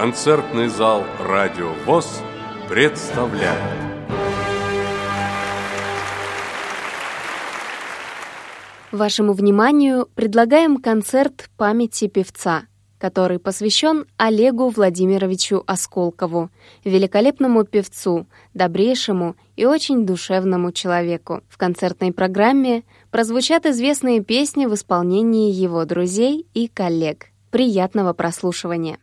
Концертный зал «Радио ВОЗ» представляет Вашему вниманию предлагаем концерт памяти певца, который посвящен Олегу Владимировичу Осколкову, великолепному певцу, добрейшему и очень душевному человеку. В концертной программе прозвучат известные песни в исполнении его друзей и коллег. Приятного прослушивания!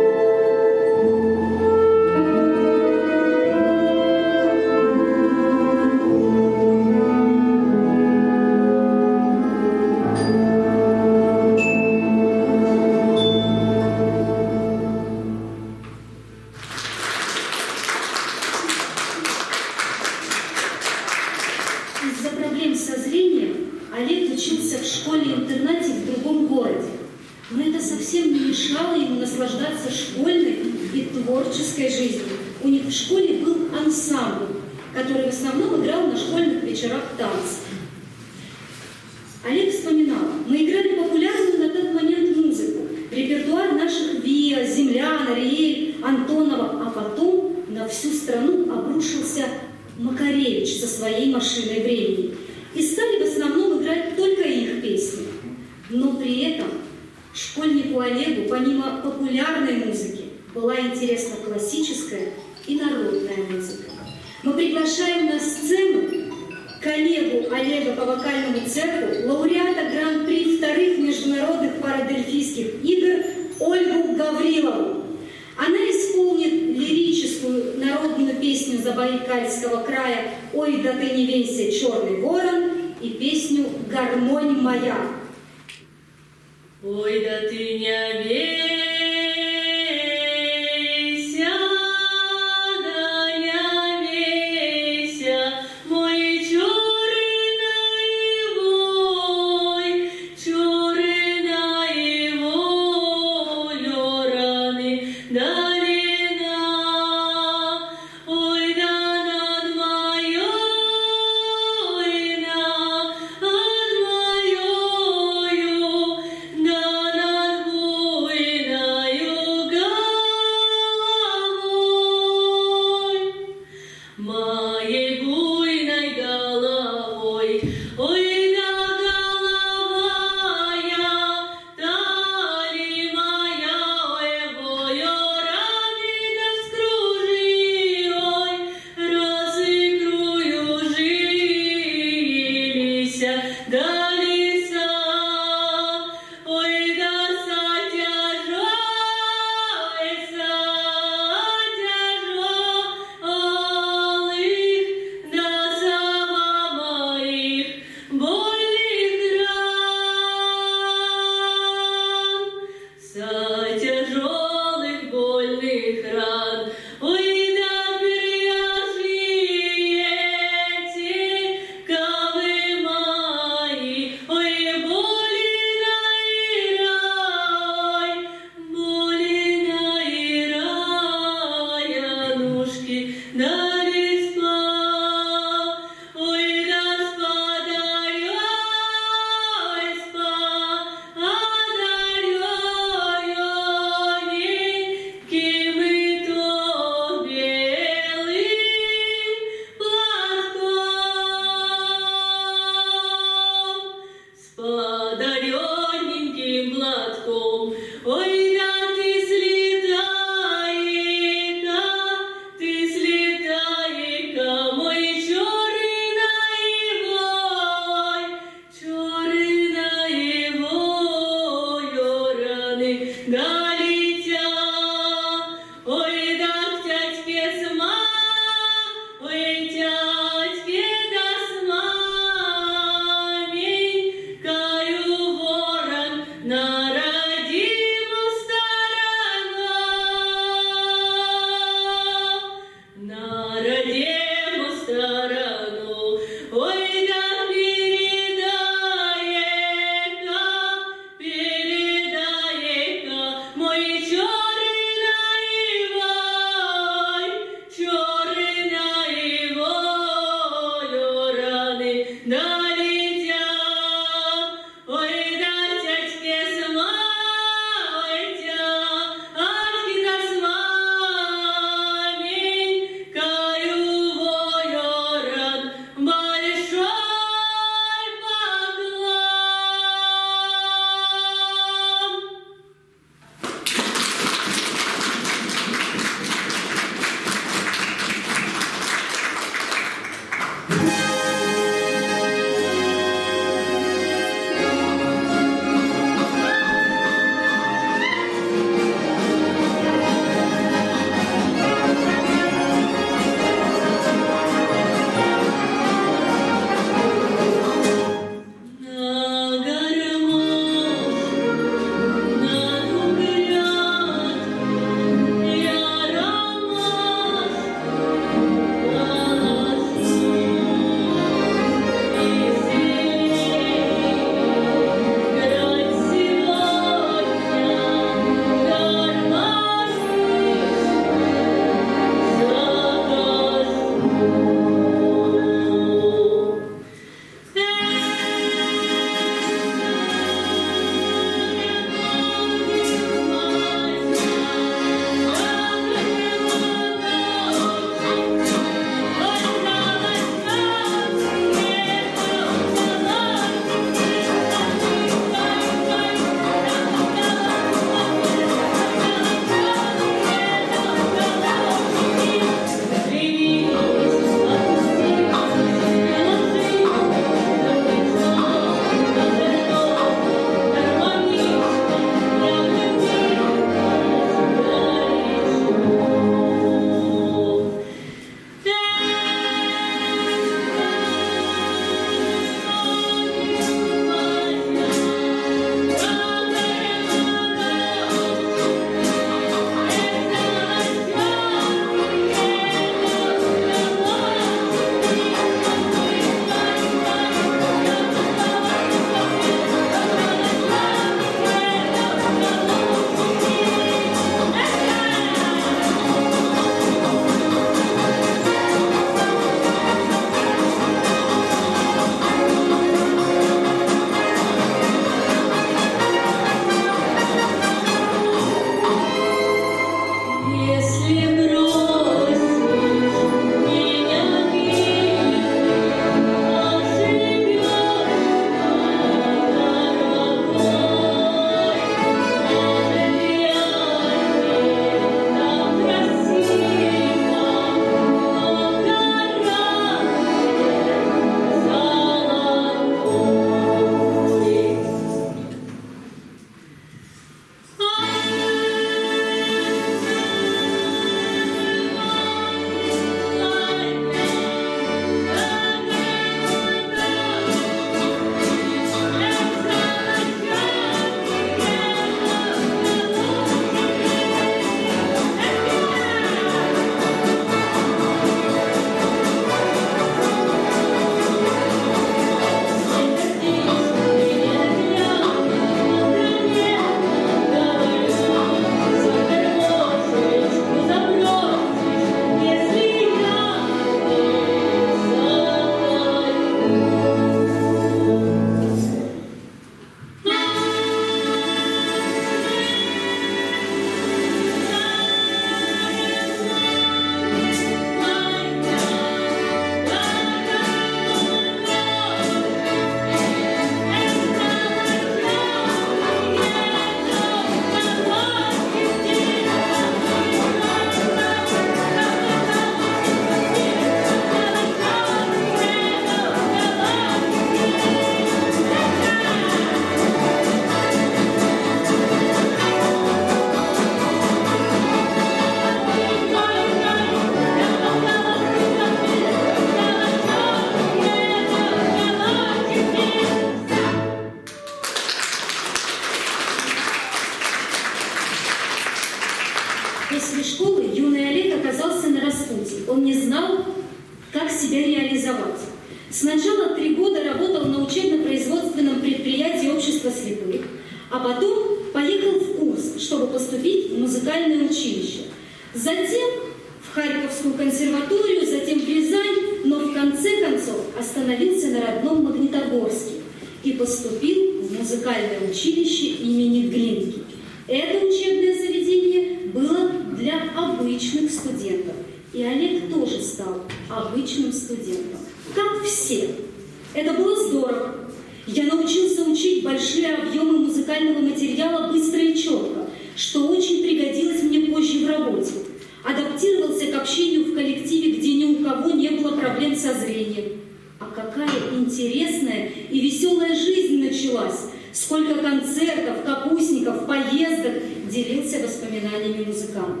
Коллективе, где ни у кого не было проблем со зрением. А какая интересная и веселая жизнь началась! Сколько концертов, капустников, поездок делился воспоминаниями музыкант.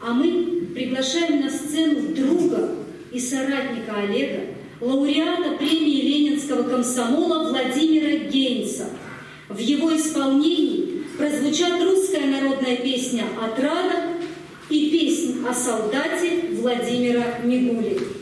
А мы приглашаем на сцену друга и соратника Олега, лауреата премии Ленинского комсомола Владимира Гейнса. В его исполнении прозвучат русская народная песня «Отрада» и песня о солдате Владимира Мигули.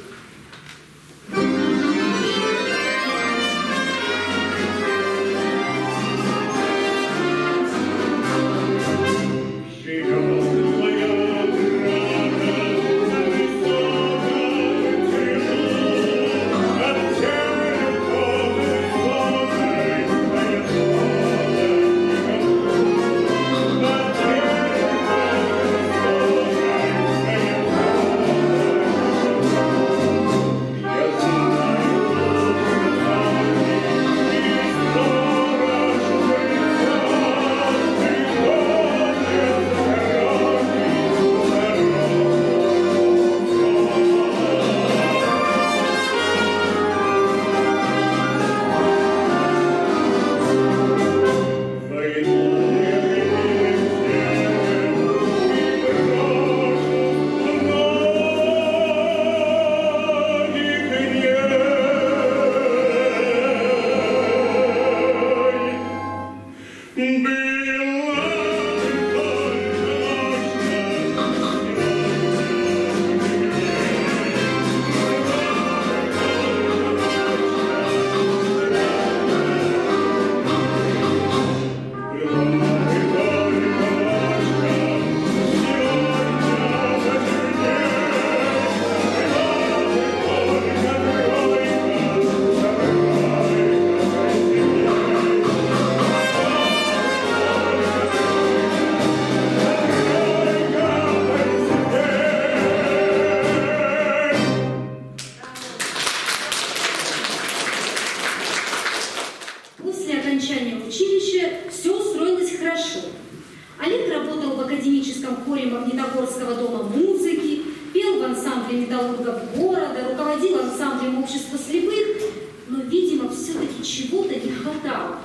ансамбле металлургов города, руководил ансамблем общества слепых, но, видимо, все-таки чего-то не хватало.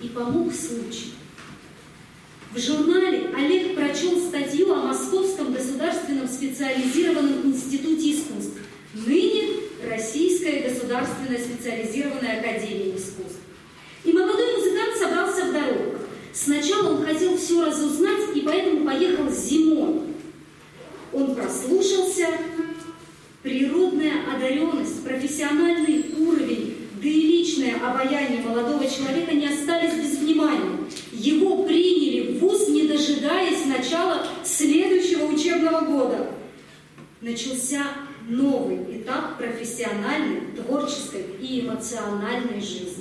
И помог случай. В журнале Олег прочел статью о Московском государственном специализированном институте искусств, ныне Российская государственная специализированная академия искусств. И молодой музыкант собрался в дорогу. Сначала он хотел все разузнать и поэтому поехал зимой. Он прослушался, Природная одаренность, профессиональный уровень, да и личное обаяние молодого человека не остались без внимания. Его приняли в ВУЗ, не дожидаясь начала следующего учебного года. Начался новый этап профессиональной, творческой и эмоциональной жизни.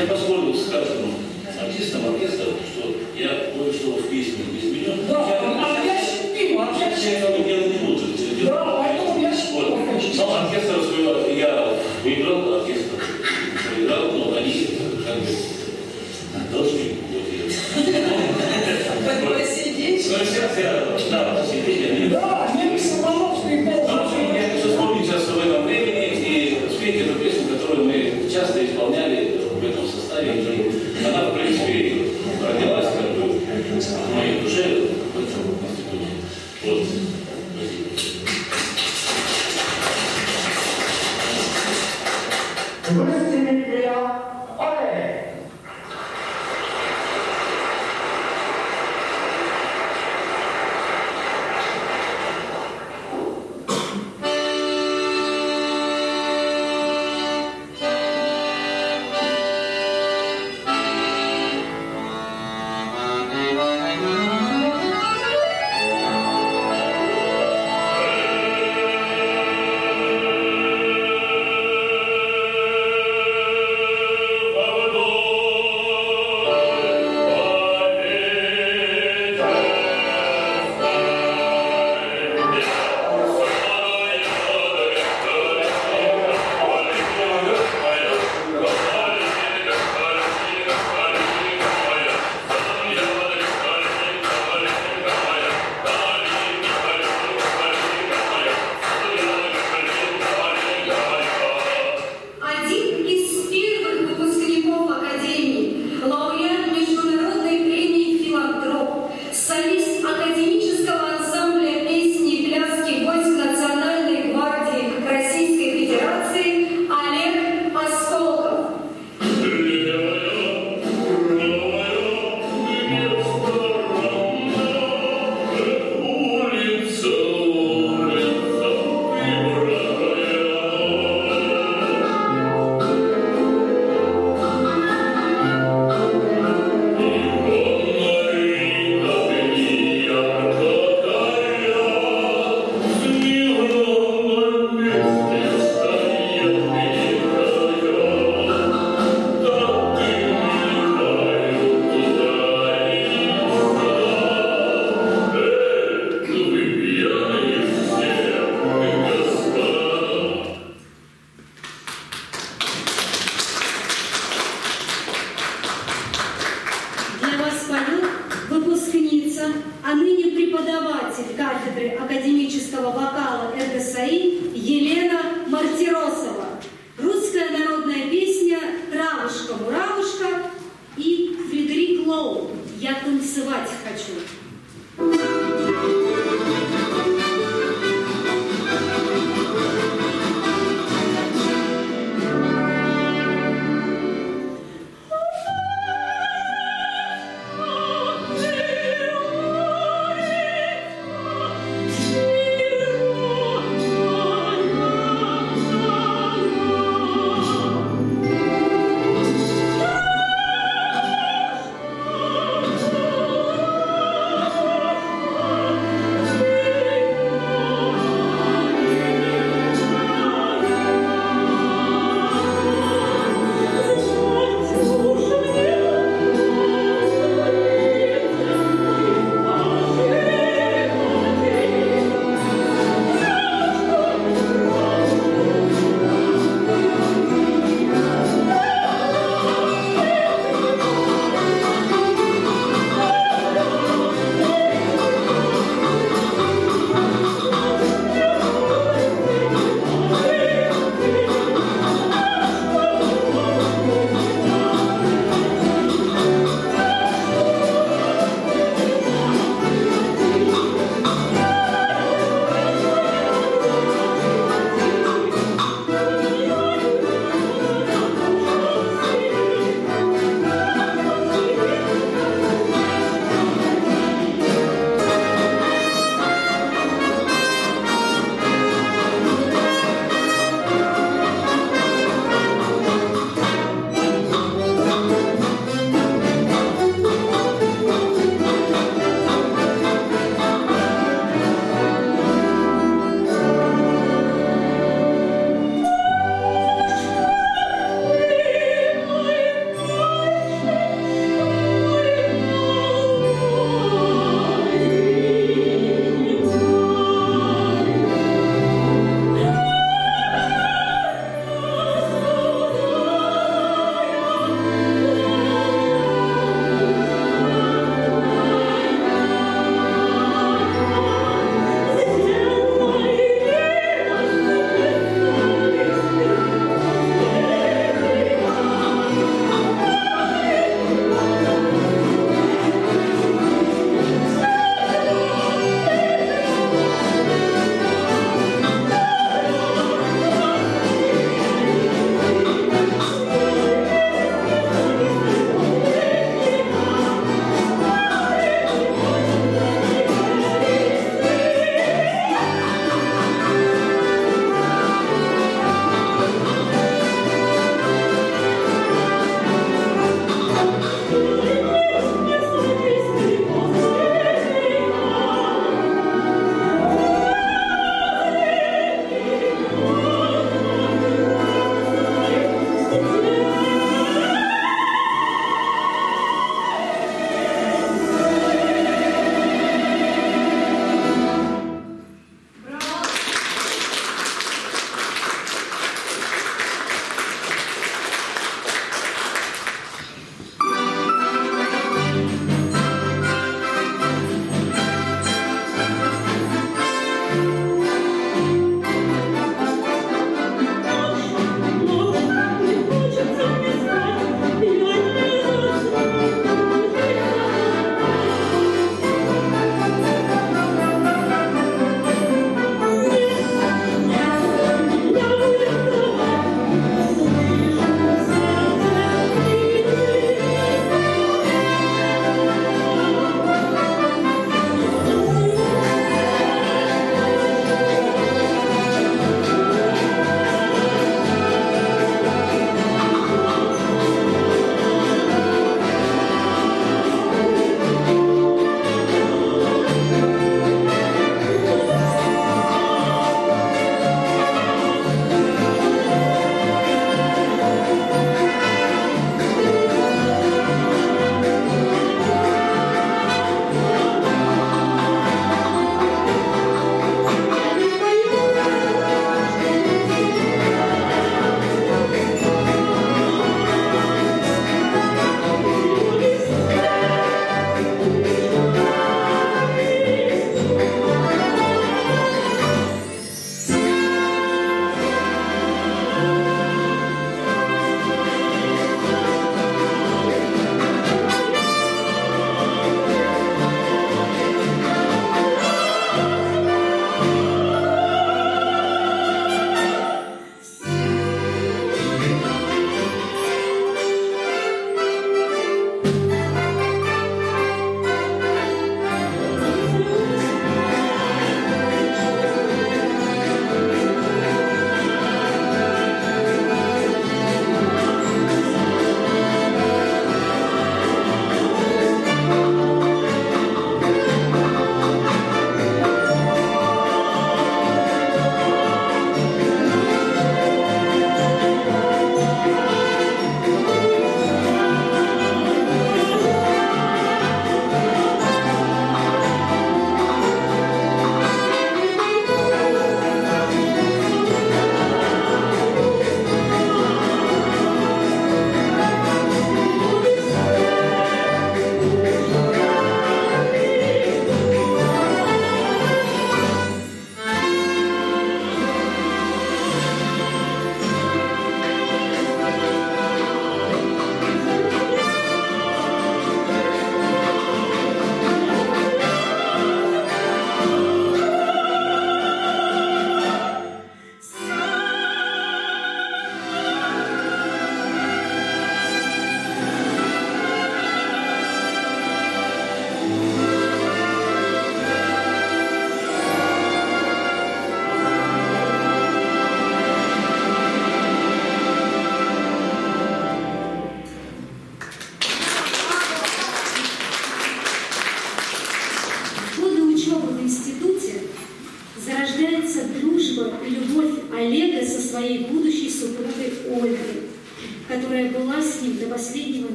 Я поскольку сказано артистом оркестра, что я кое-что в песне изменю. Да, я... опять я опять шипим. А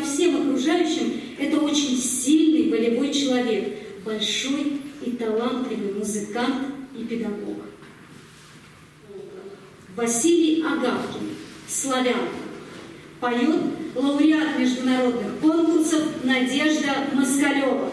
всем окружающим, это очень сильный волевой человек, большой и талантливый музыкант и педагог. Василий Агавкин, славян, поет лауреат международных конкурсов Надежда Москалева.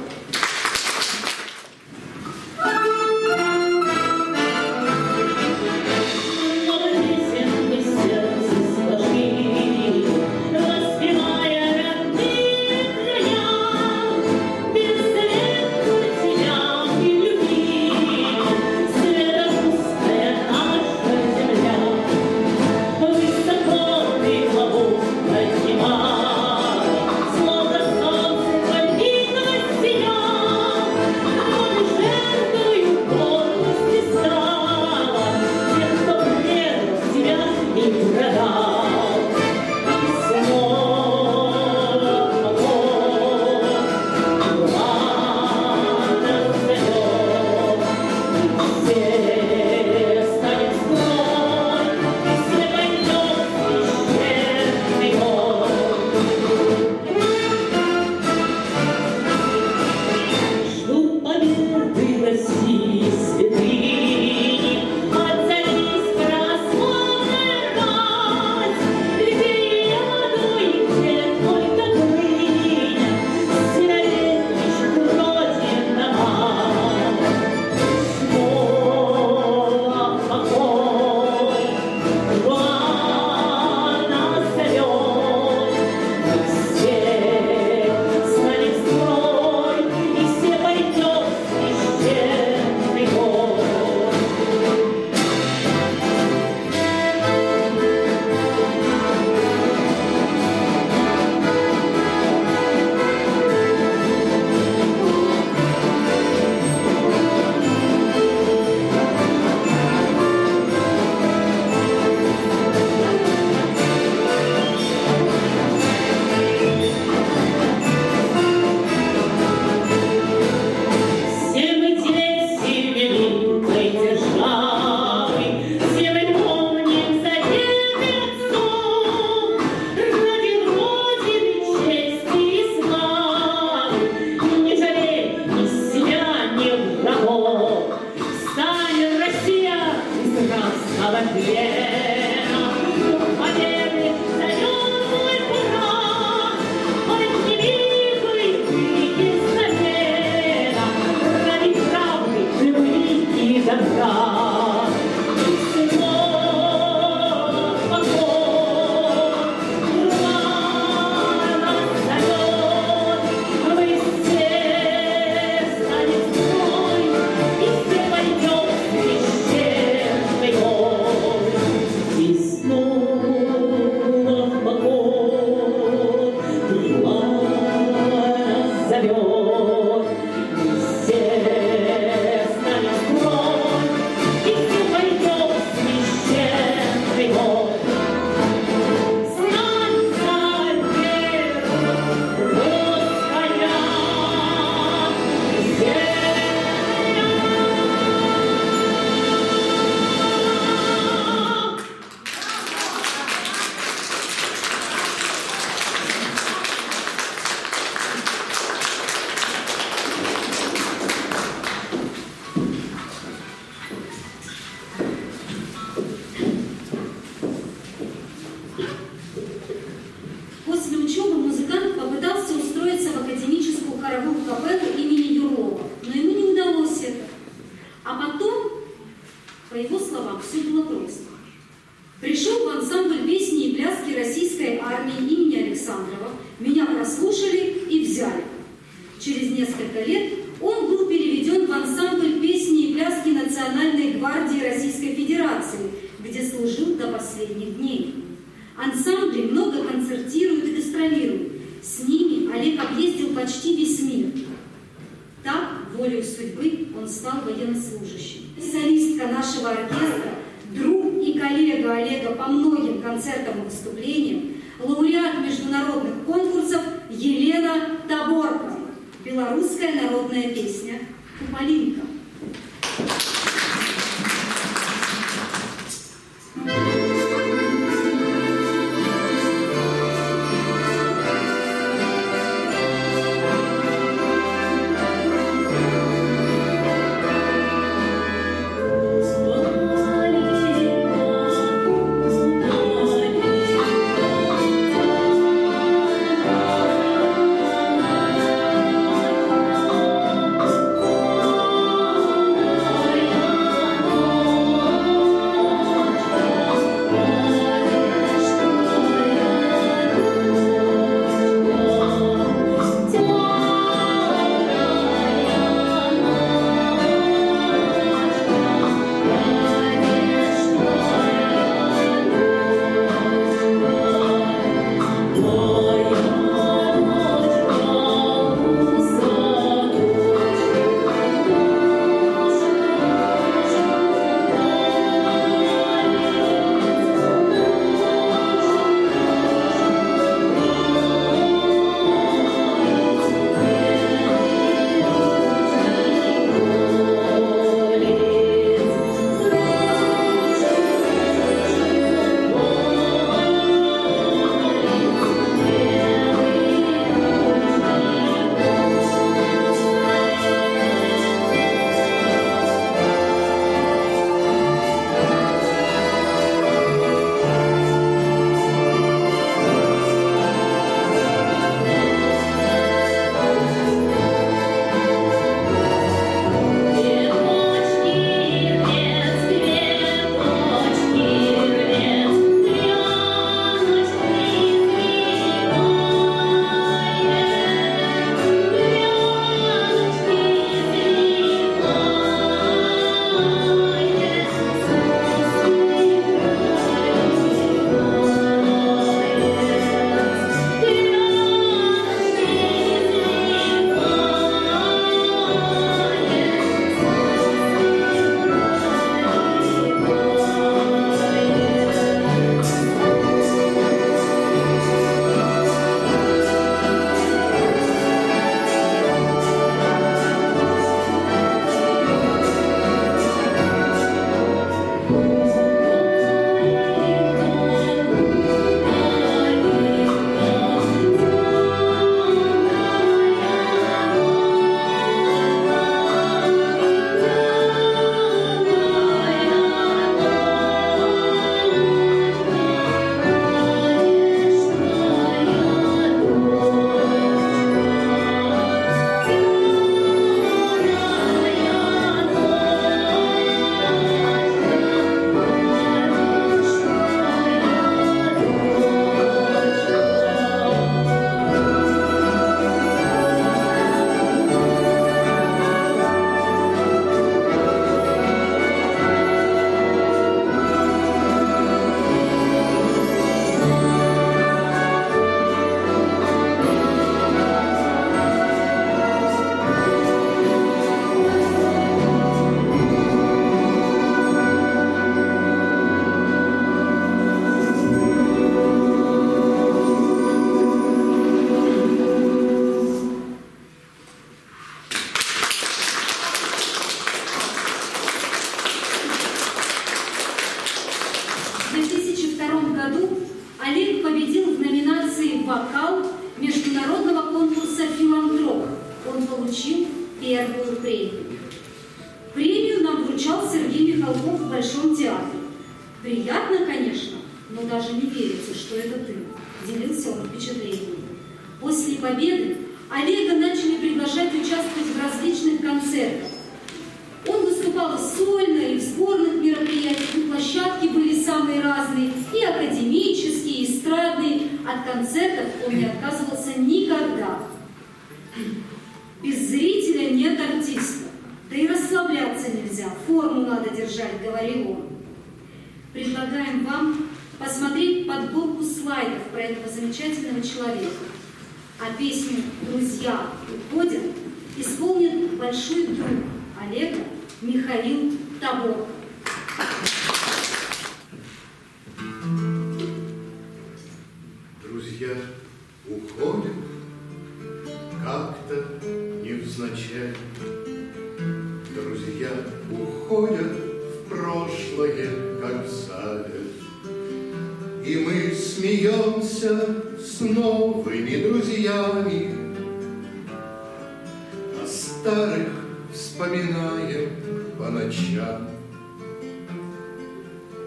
старых вспоминаем по ночам,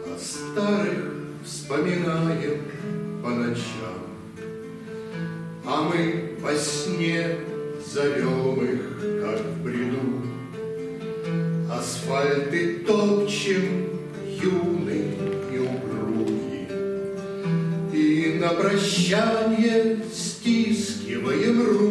О старых вспоминаем по ночам, А мы во сне зовем их, как в бреду, Асфальты топчем юный и упругий, И на прощание стискиваем руки.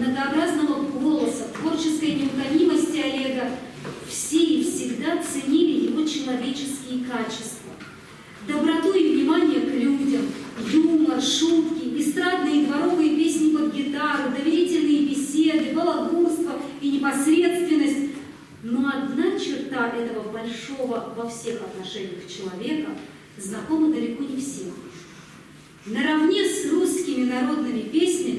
многообразного голоса, творческой неутомимости Олега все и всегда ценили его человеческие качества. Доброту и внимание к людям, юмор, шутки, эстрадные и дворовые песни под гитару, доверительные беседы, балагурство и непосредственность. Но одна черта этого большого во всех отношениях человека знакома далеко не всем. Наравне с русскими народными песнями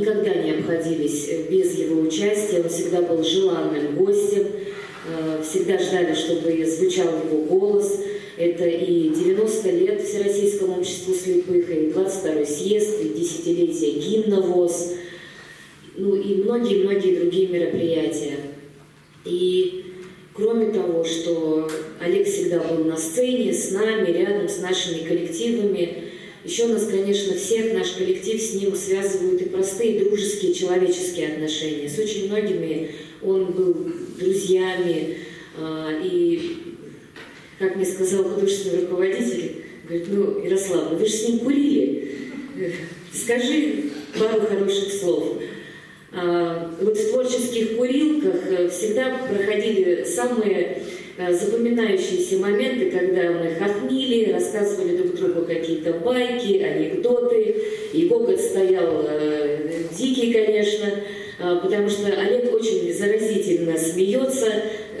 никогда не обходились без его участия, он всегда был желанным гостем, э, всегда ждали, чтобы звучал его голос. Это и 90 лет Всероссийскому обществу слепых, и 22 съезд, и десятилетие гимна ВОЗ, ну и многие-многие другие мероприятия. И кроме того, что Олег всегда был на сцене, с нами, рядом с нашими коллективами, еще нас, конечно, всех, наш коллектив с ним связывают и простые дружеские человеческие отношения. С очень многими он был друзьями. А, и, как мне сказал художественный руководитель, говорит, ну, Ярослав, ну вы же с ним курили. Скажи пару хороших слов. А, вот в творческих курилках э, всегда проходили самые запоминающиеся моменты, когда мы хохмили, рассказывали друг другу какие-то байки, анекдоты. И гогот стоял э, дикий, конечно, а, потому что Олег очень заразительно смеется,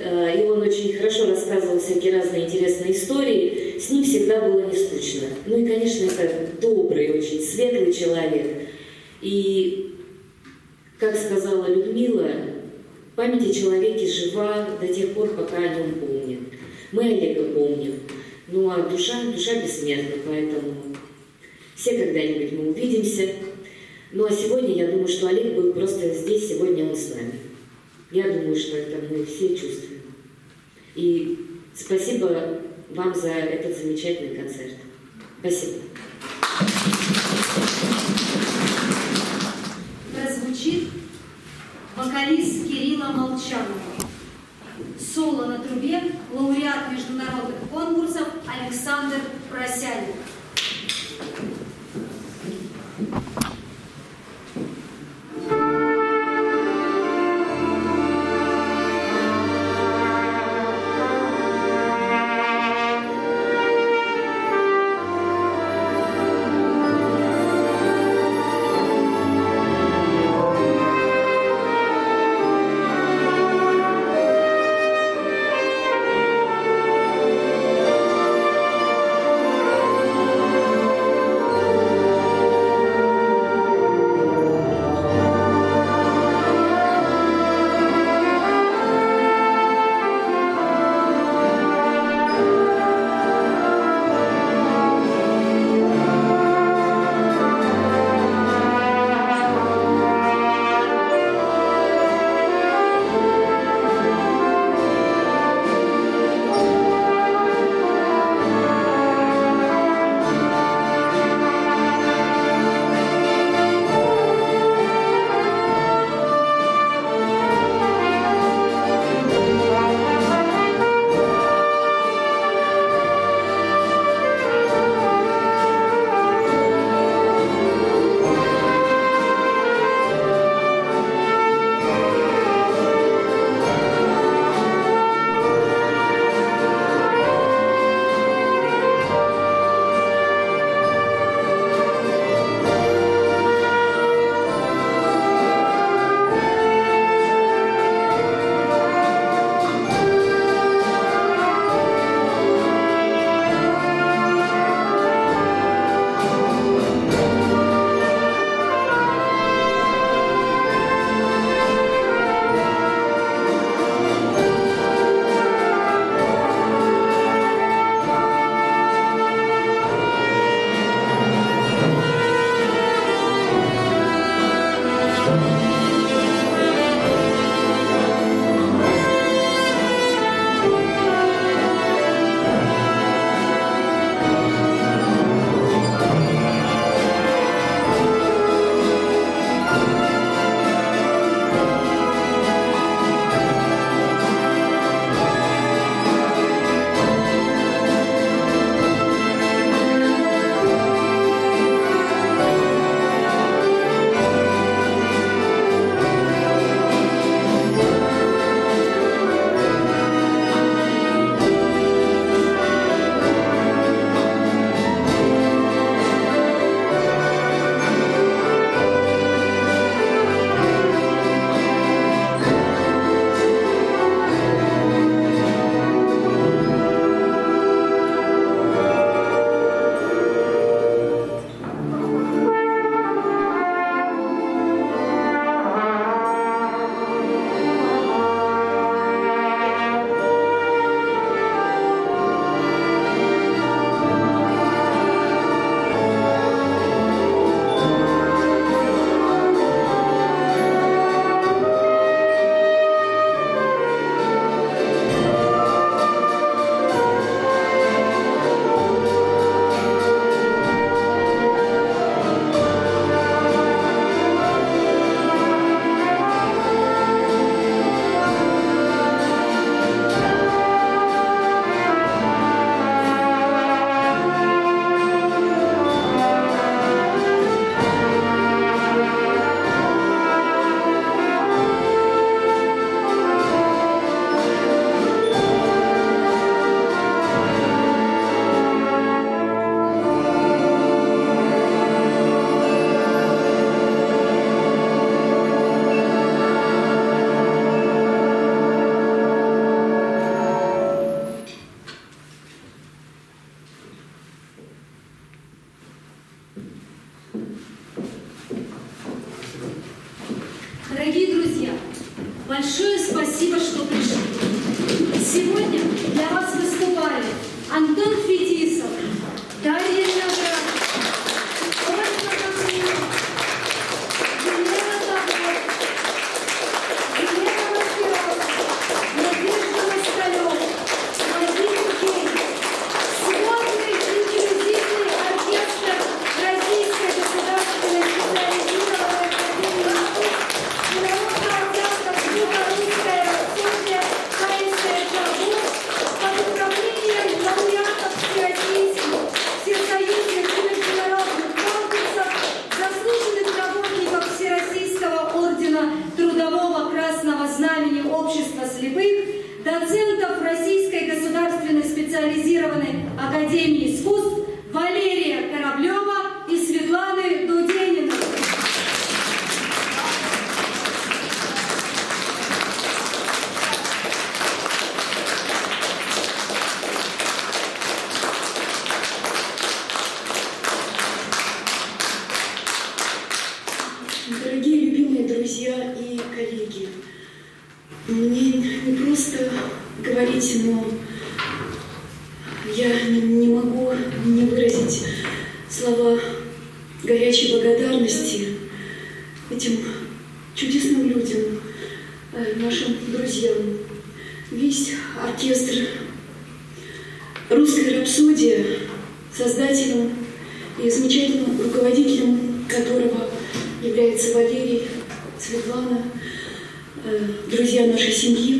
и он очень хорошо рассказывал всякие разные интересные истории. С ним всегда было не скучно. Ну и, конечно, это добрый, очень светлый человек. И как сказала Людмила, память о человеке жива до тех пор, пока о нем помнят. Мы Олега помним. Ну а душа, душа бессмертна, поэтому все когда-нибудь мы увидимся. Ну а сегодня я думаю, что Олег был просто здесь, сегодня он с нами. Я думаю, что это мы все чувствуем. И спасибо вам за этот замечательный концерт. Спасибо. прозвучит вокалист Кирилла Молчанова. Соло на трубе лауреат международных конкурсов Александр Просянин. говорить но я не могу не выразить слова горячей благодарности этим чудесным людям, э, нашим друзьям. Весь оркестр русской рапсодия», создателем и замечательным руководителем которого является Валерий, Светлана, э, друзья нашей семьи,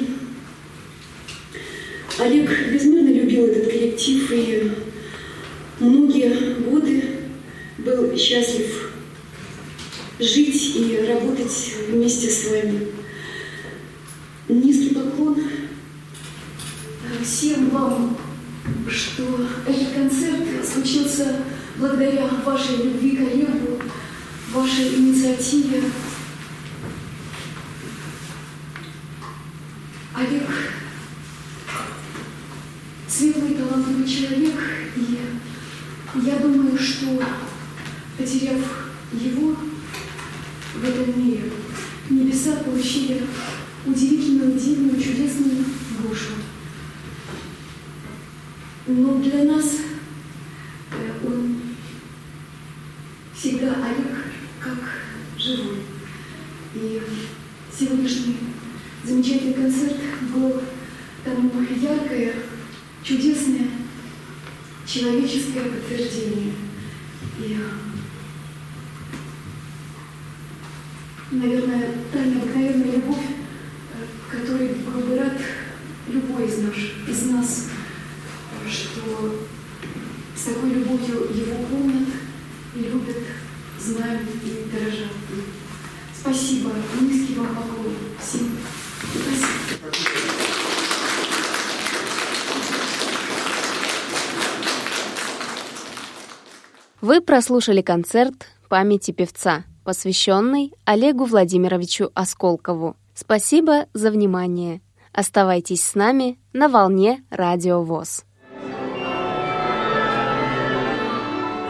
Вы прослушали концерт памяти певца, посвященный Олегу Владимировичу Осколкову. Спасибо за внимание. Оставайтесь с нами на волне Радио ВОЗ.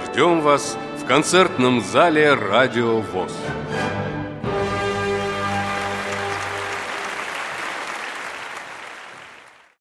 Ждем вас в концертном зале «Радио ВОЗ».